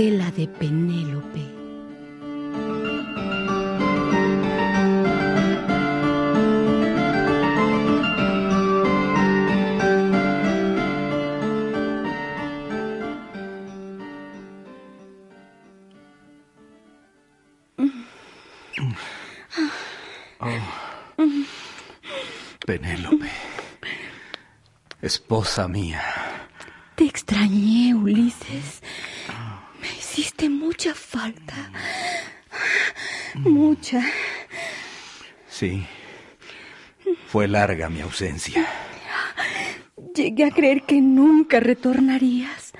tela de Penélope. Penélope. Esposa mía. Te extrañé, Ulises. Falta. Mucha. Sí. Fue larga mi ausencia. Llegué a creer que nunca retornarías.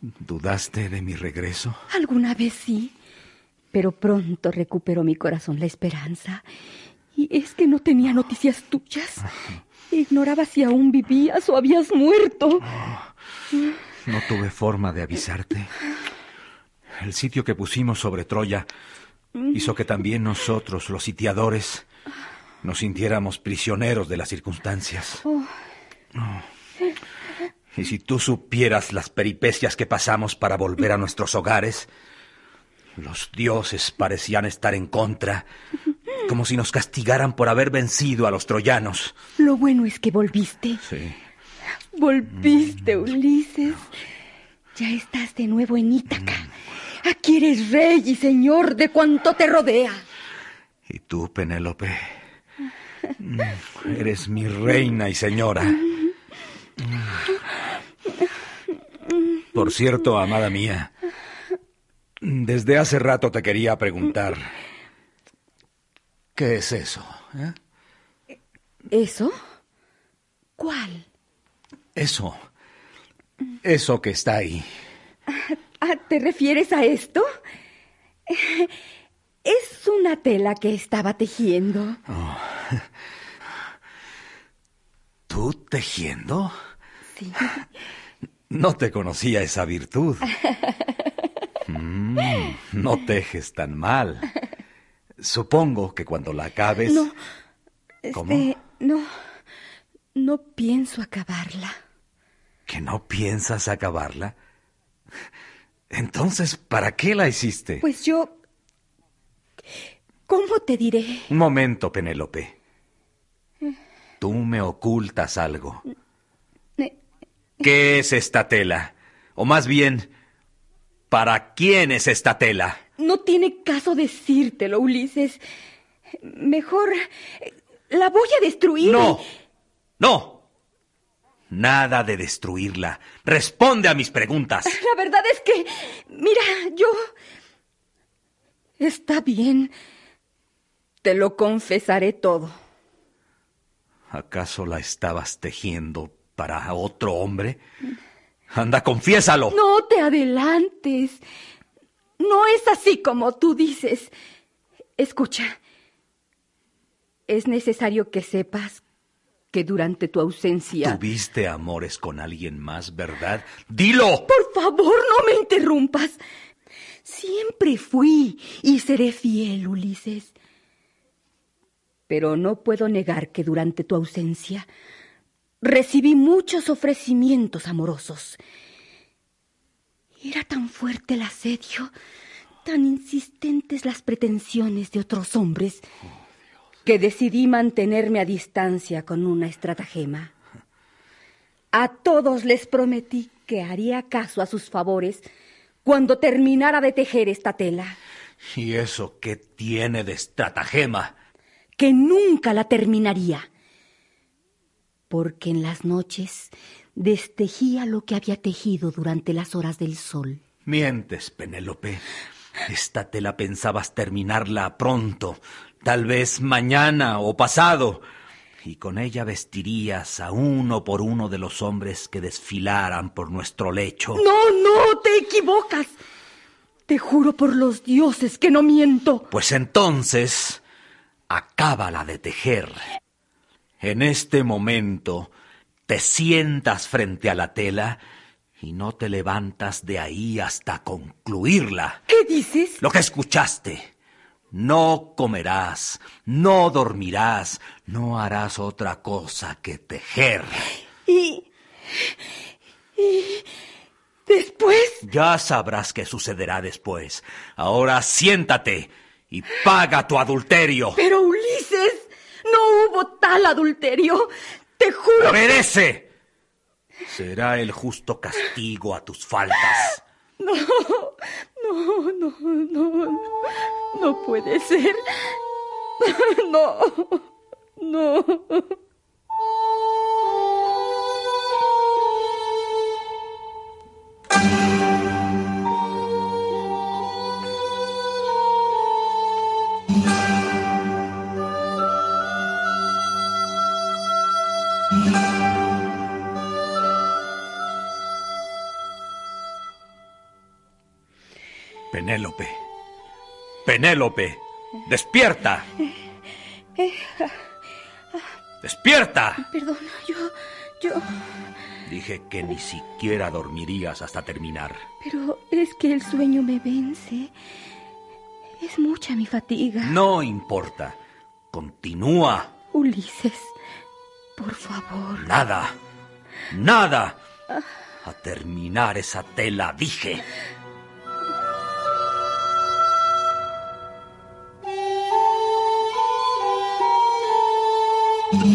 ¿Dudaste de mi regreso? Alguna vez sí, pero pronto recuperó mi corazón la esperanza. Y es que no tenía noticias tuyas. Ignoraba si aún vivías o habías muerto. No tuve forma de avisarte. El sitio que pusimos sobre Troya hizo que también nosotros, los sitiadores, nos sintiéramos prisioneros de las circunstancias. Oh. Oh. Y si tú supieras las peripecias que pasamos para volver a nuestros hogares, los dioses parecían estar en contra, como si nos castigaran por haber vencido a los troyanos. Lo bueno es que volviste. Sí. Volviste, Ulises. Ya estás de nuevo en Ítaca. Aquí eres rey y señor de cuanto te rodea. Y tú, Penélope, mm, eres mi reina y señora. Por cierto, amada mía, desde hace rato te quería preguntar, ¿qué es eso? eh? ¿Eso? ¿Cuál? Eso, eso que está ahí. Ah, ¿Te refieres a esto? Es una tela que estaba tejiendo. ¿Tú tejiendo? Sí. No te conocía esa virtud. Mm, no tejes tan mal. Supongo que cuando la acabes... No. ¿Cómo? Este, no. No pienso acabarla. ¿Que no piensas acabarla? Entonces, ¿para qué la hiciste? Pues yo. ¿Cómo te diré? Un momento, Penélope. Tú me ocultas algo. ¿Qué es esta tela? O más bien, ¿para quién es esta tela? No tiene caso decírtelo, Ulises. Mejor. eh, La voy a destruir. No, no. Nada de destruirla. Responde a mis preguntas. La verdad es que. Mira, yo. Está bien. Te lo confesaré todo. ¿Acaso la estabas tejiendo para otro hombre? Anda, confiésalo. No te adelantes. No es así como tú dices. Escucha. Es necesario que sepas que durante tu ausencia... Tuviste amores con alguien más, ¿verdad? ¡Dilo! Por favor, no me interrumpas. Siempre fui y seré fiel, Ulises. Pero no puedo negar que durante tu ausencia recibí muchos ofrecimientos amorosos. Era tan fuerte el asedio, tan insistentes las pretensiones de otros hombres, que decidí mantenerme a distancia con una estratagema. A todos les prometí que haría caso a sus favores cuando terminara de tejer esta tela, ¿Y eso qué tiene de estratagema? que nunca la terminaría, porque en las noches destejía lo que había tejido durante las horas del sol. Mientes, Penélope. Esta tela pensabas terminarla pronto, tal vez mañana o pasado, y con ella vestirías a uno por uno de los hombres que desfilaran por nuestro lecho. No, no, te equivocas. Te juro por los dioses que no miento. Pues entonces, acábala de tejer. En este momento, te sientas frente a la tela y no te levantas de ahí hasta concluirla. ¿Qué dices? Lo que escuchaste. No comerás, no dormirás, no harás otra cosa que tejer. Y... y... después... Ya sabrás qué sucederá después. Ahora siéntate y paga tu adulterio. Pero Ulises, no hubo tal adulterio. Te juro. ¡Merece! Será el justo castigo a tus faltas. No, no, no puede ser. No, no. Penélope. Despierta. Despierta. Perdón, yo, yo... Dije que ni siquiera dormirías hasta terminar. Pero es que el sueño me vence. Es mucha mi fatiga. No importa. Continúa. Ulises, por favor. Nada. Nada. A terminar esa tela, dije. Ya,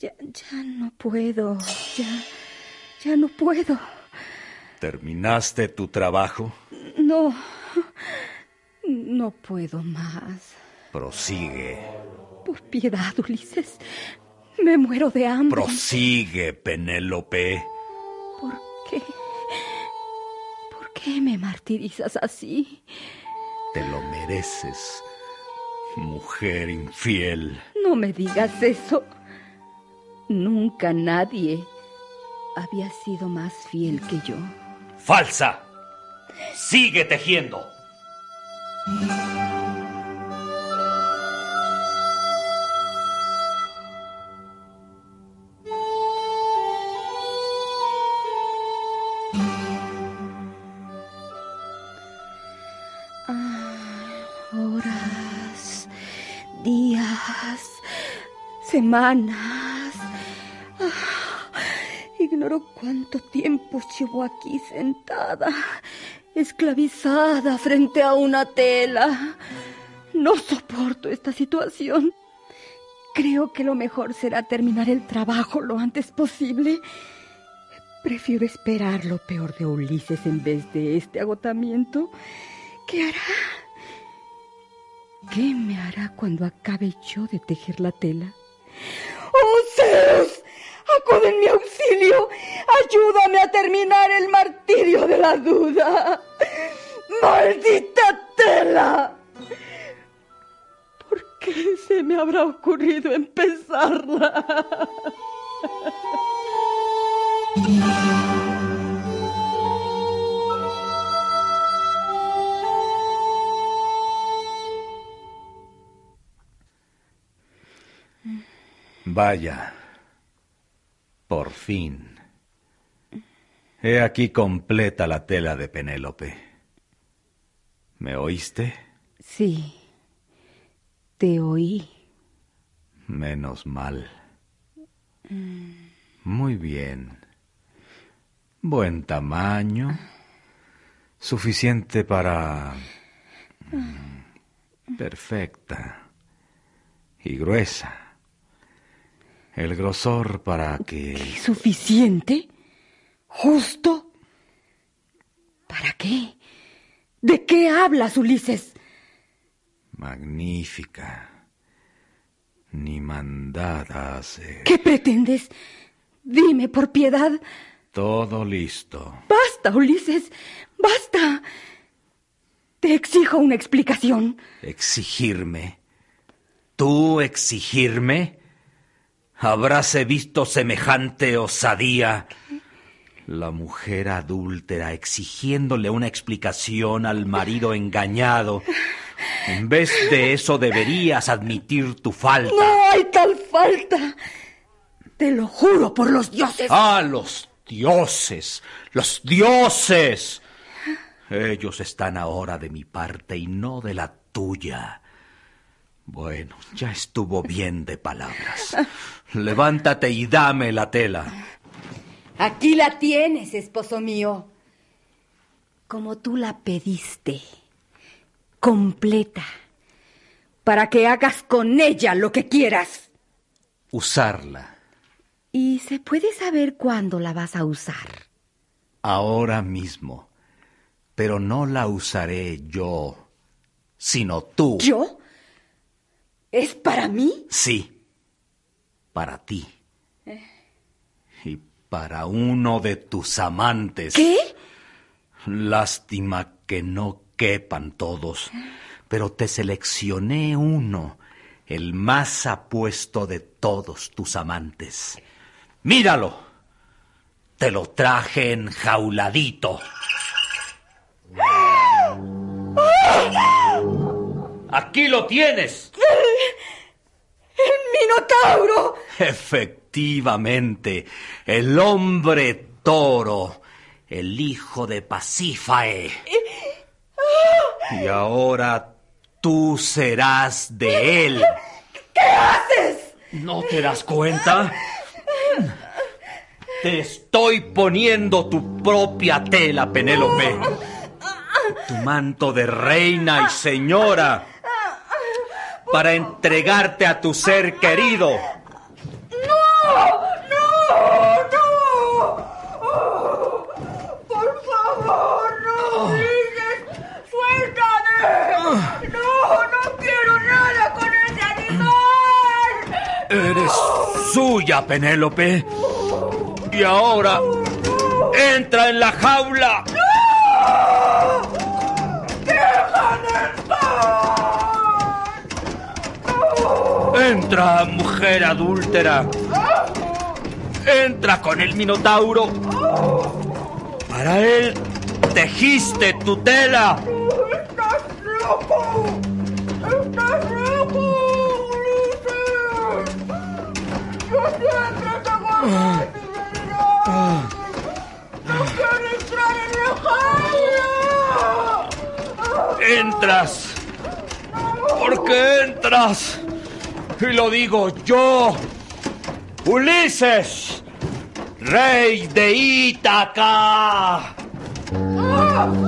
ya, ya no puedo, ya, ya no puedo. ¿Terminaste tu trabajo? No, no puedo más. Prosigue. Por piedad, Ulises, me muero de hambre. Prosigue, Penélope. ¿Por qué? ¿Por qué me martirizas así? Te lo mereces, mujer infiel. No me digas eso. Nunca nadie había sido más fiel que yo. ¡Falsa! ¡Sigue tejiendo! Horas, días, semanas. Ah, ignoro cuánto tiempo llevo aquí sentada, esclavizada frente a una tela. No soporto esta situación. Creo que lo mejor será terminar el trabajo lo antes posible. Prefiero esperar lo peor de Ulises en vez de este agotamiento. ¿Qué hará? ¿Qué me hará cuando acabe yo de tejer la tela? ¡Oh, Zeus! ¡Acude en mi auxilio! ¡Ayúdame a terminar el martirio de la duda! ¡Maldita tela! ¿Por qué se me habrá ocurrido empezarla? Vaya. Por fin. He aquí completa la tela de Penélope. ¿Me oíste? Sí, te oí. Menos mal. Muy bien. Buen tamaño. Suficiente para... mm, Perfecta. Y gruesa. El grosor para que... ¿Suficiente? ¿Justo? ¿Para qué? ¿De qué hablas, Ulises? Magnífica. ni mandada a hacer. ¿Qué pretendes? Dime por piedad. Todo listo. Basta, Ulises. Basta. Te exijo una explicación. ¿Exigirme? ¿Tú exigirme? ¿Habráse visto semejante osadía? La mujer adúltera exigiéndole una explicación al marido engañado. En vez de eso deberías admitir tu falta. No hay tal falta. Te lo juro por los dioses. ¡Ah, los dioses! ¡Los dioses! Ellos están ahora de mi parte y no de la tuya. Bueno, ya estuvo bien de palabras. Levántate y dame la tela. Aquí la tienes, esposo mío. Como tú la pediste. Completa. Para que hagas con ella lo que quieras. Usarla. ¿Y se puede saber cuándo la vas a usar? Ahora mismo. Pero no la usaré yo, sino tú. ¿Yo? ¿Es para mí? Sí, para ti. Y para uno de tus amantes. ¿Qué? Lástima que no quepan todos, pero te seleccioné uno, el más apuesto de todos tus amantes. Míralo. Te lo traje enjauladito. Aquí lo tienes. ¡El Minotauro! Efectivamente, el hombre toro, el hijo de Pasífae. Y ahora tú serás de él. ¿Qué haces? ¿No te das cuenta? Te estoy poniendo tu propia tela, Penélope. Tu manto de reina y señora. Para entregarte a tu ser querido. ¡No! ¡No! ¡No! ¡Por favor, no, Ulises! ¡Suéltame! ¡No! ¡No quiero nada con ese animal! Eres suya, Penélope. Y ahora, entra en la jaula. Entra, mujer adúltera. Entra con el Minotauro. Para él tejiste tu tela. ¡Estás loco! ¡Estás loco, Ulises! ¡Yo siempre te guardé! ¡No quiero entrar en la jaula! Entras. Porque entras. Y lo digo yo, Ulises, rey de Ítaca. ¡Ay!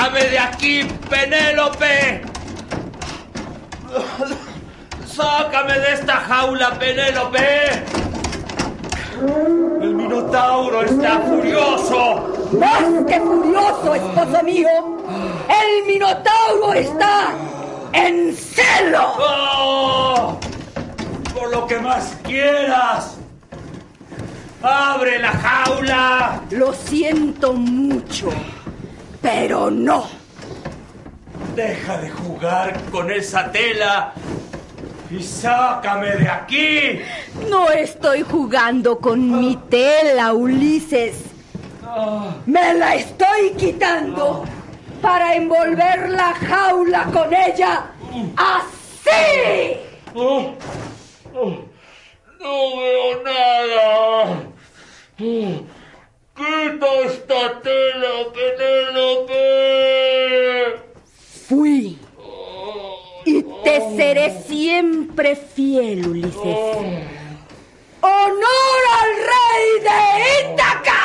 ¡Sácame de aquí, Penélope! ¡Sácame de esta jaula, Penélope! El Minotauro está furioso. Más que furioso, esposo mío. El Minotauro está en celo. ¡Oh! Por lo que más quieras. ¡Abre la jaula! Lo siento mucho, pero no. Deja de jugar con esa tela y sácame de aquí. No estoy jugando con mi tela, Ulises. Ah, Me la estoy quitando para envolver la jaula con ella. ¡Así! oh, oh, no veo nada. Oh, ¡Quita esta tela, Penélope! Fui. Y te oh. seré siempre fiel, Ulises. Oh. ¡Honor al rey de Ítaca!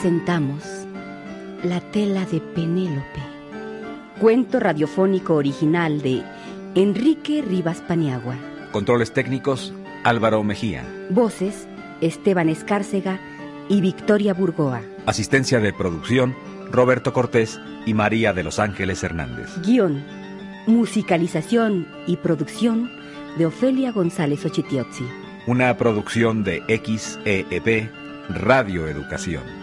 Presentamos La tela de Penélope, cuento radiofónico original de Enrique Rivas Paniagua. Controles técnicos, Álvaro Mejía. Voces, Esteban Escárcega y Victoria Burgoa. Asistencia de producción, Roberto Cortés y María de Los Ángeles Hernández. Guión, musicalización y producción de Ofelia González Ochitiotzi. Una producción de XEEP Radio Educación.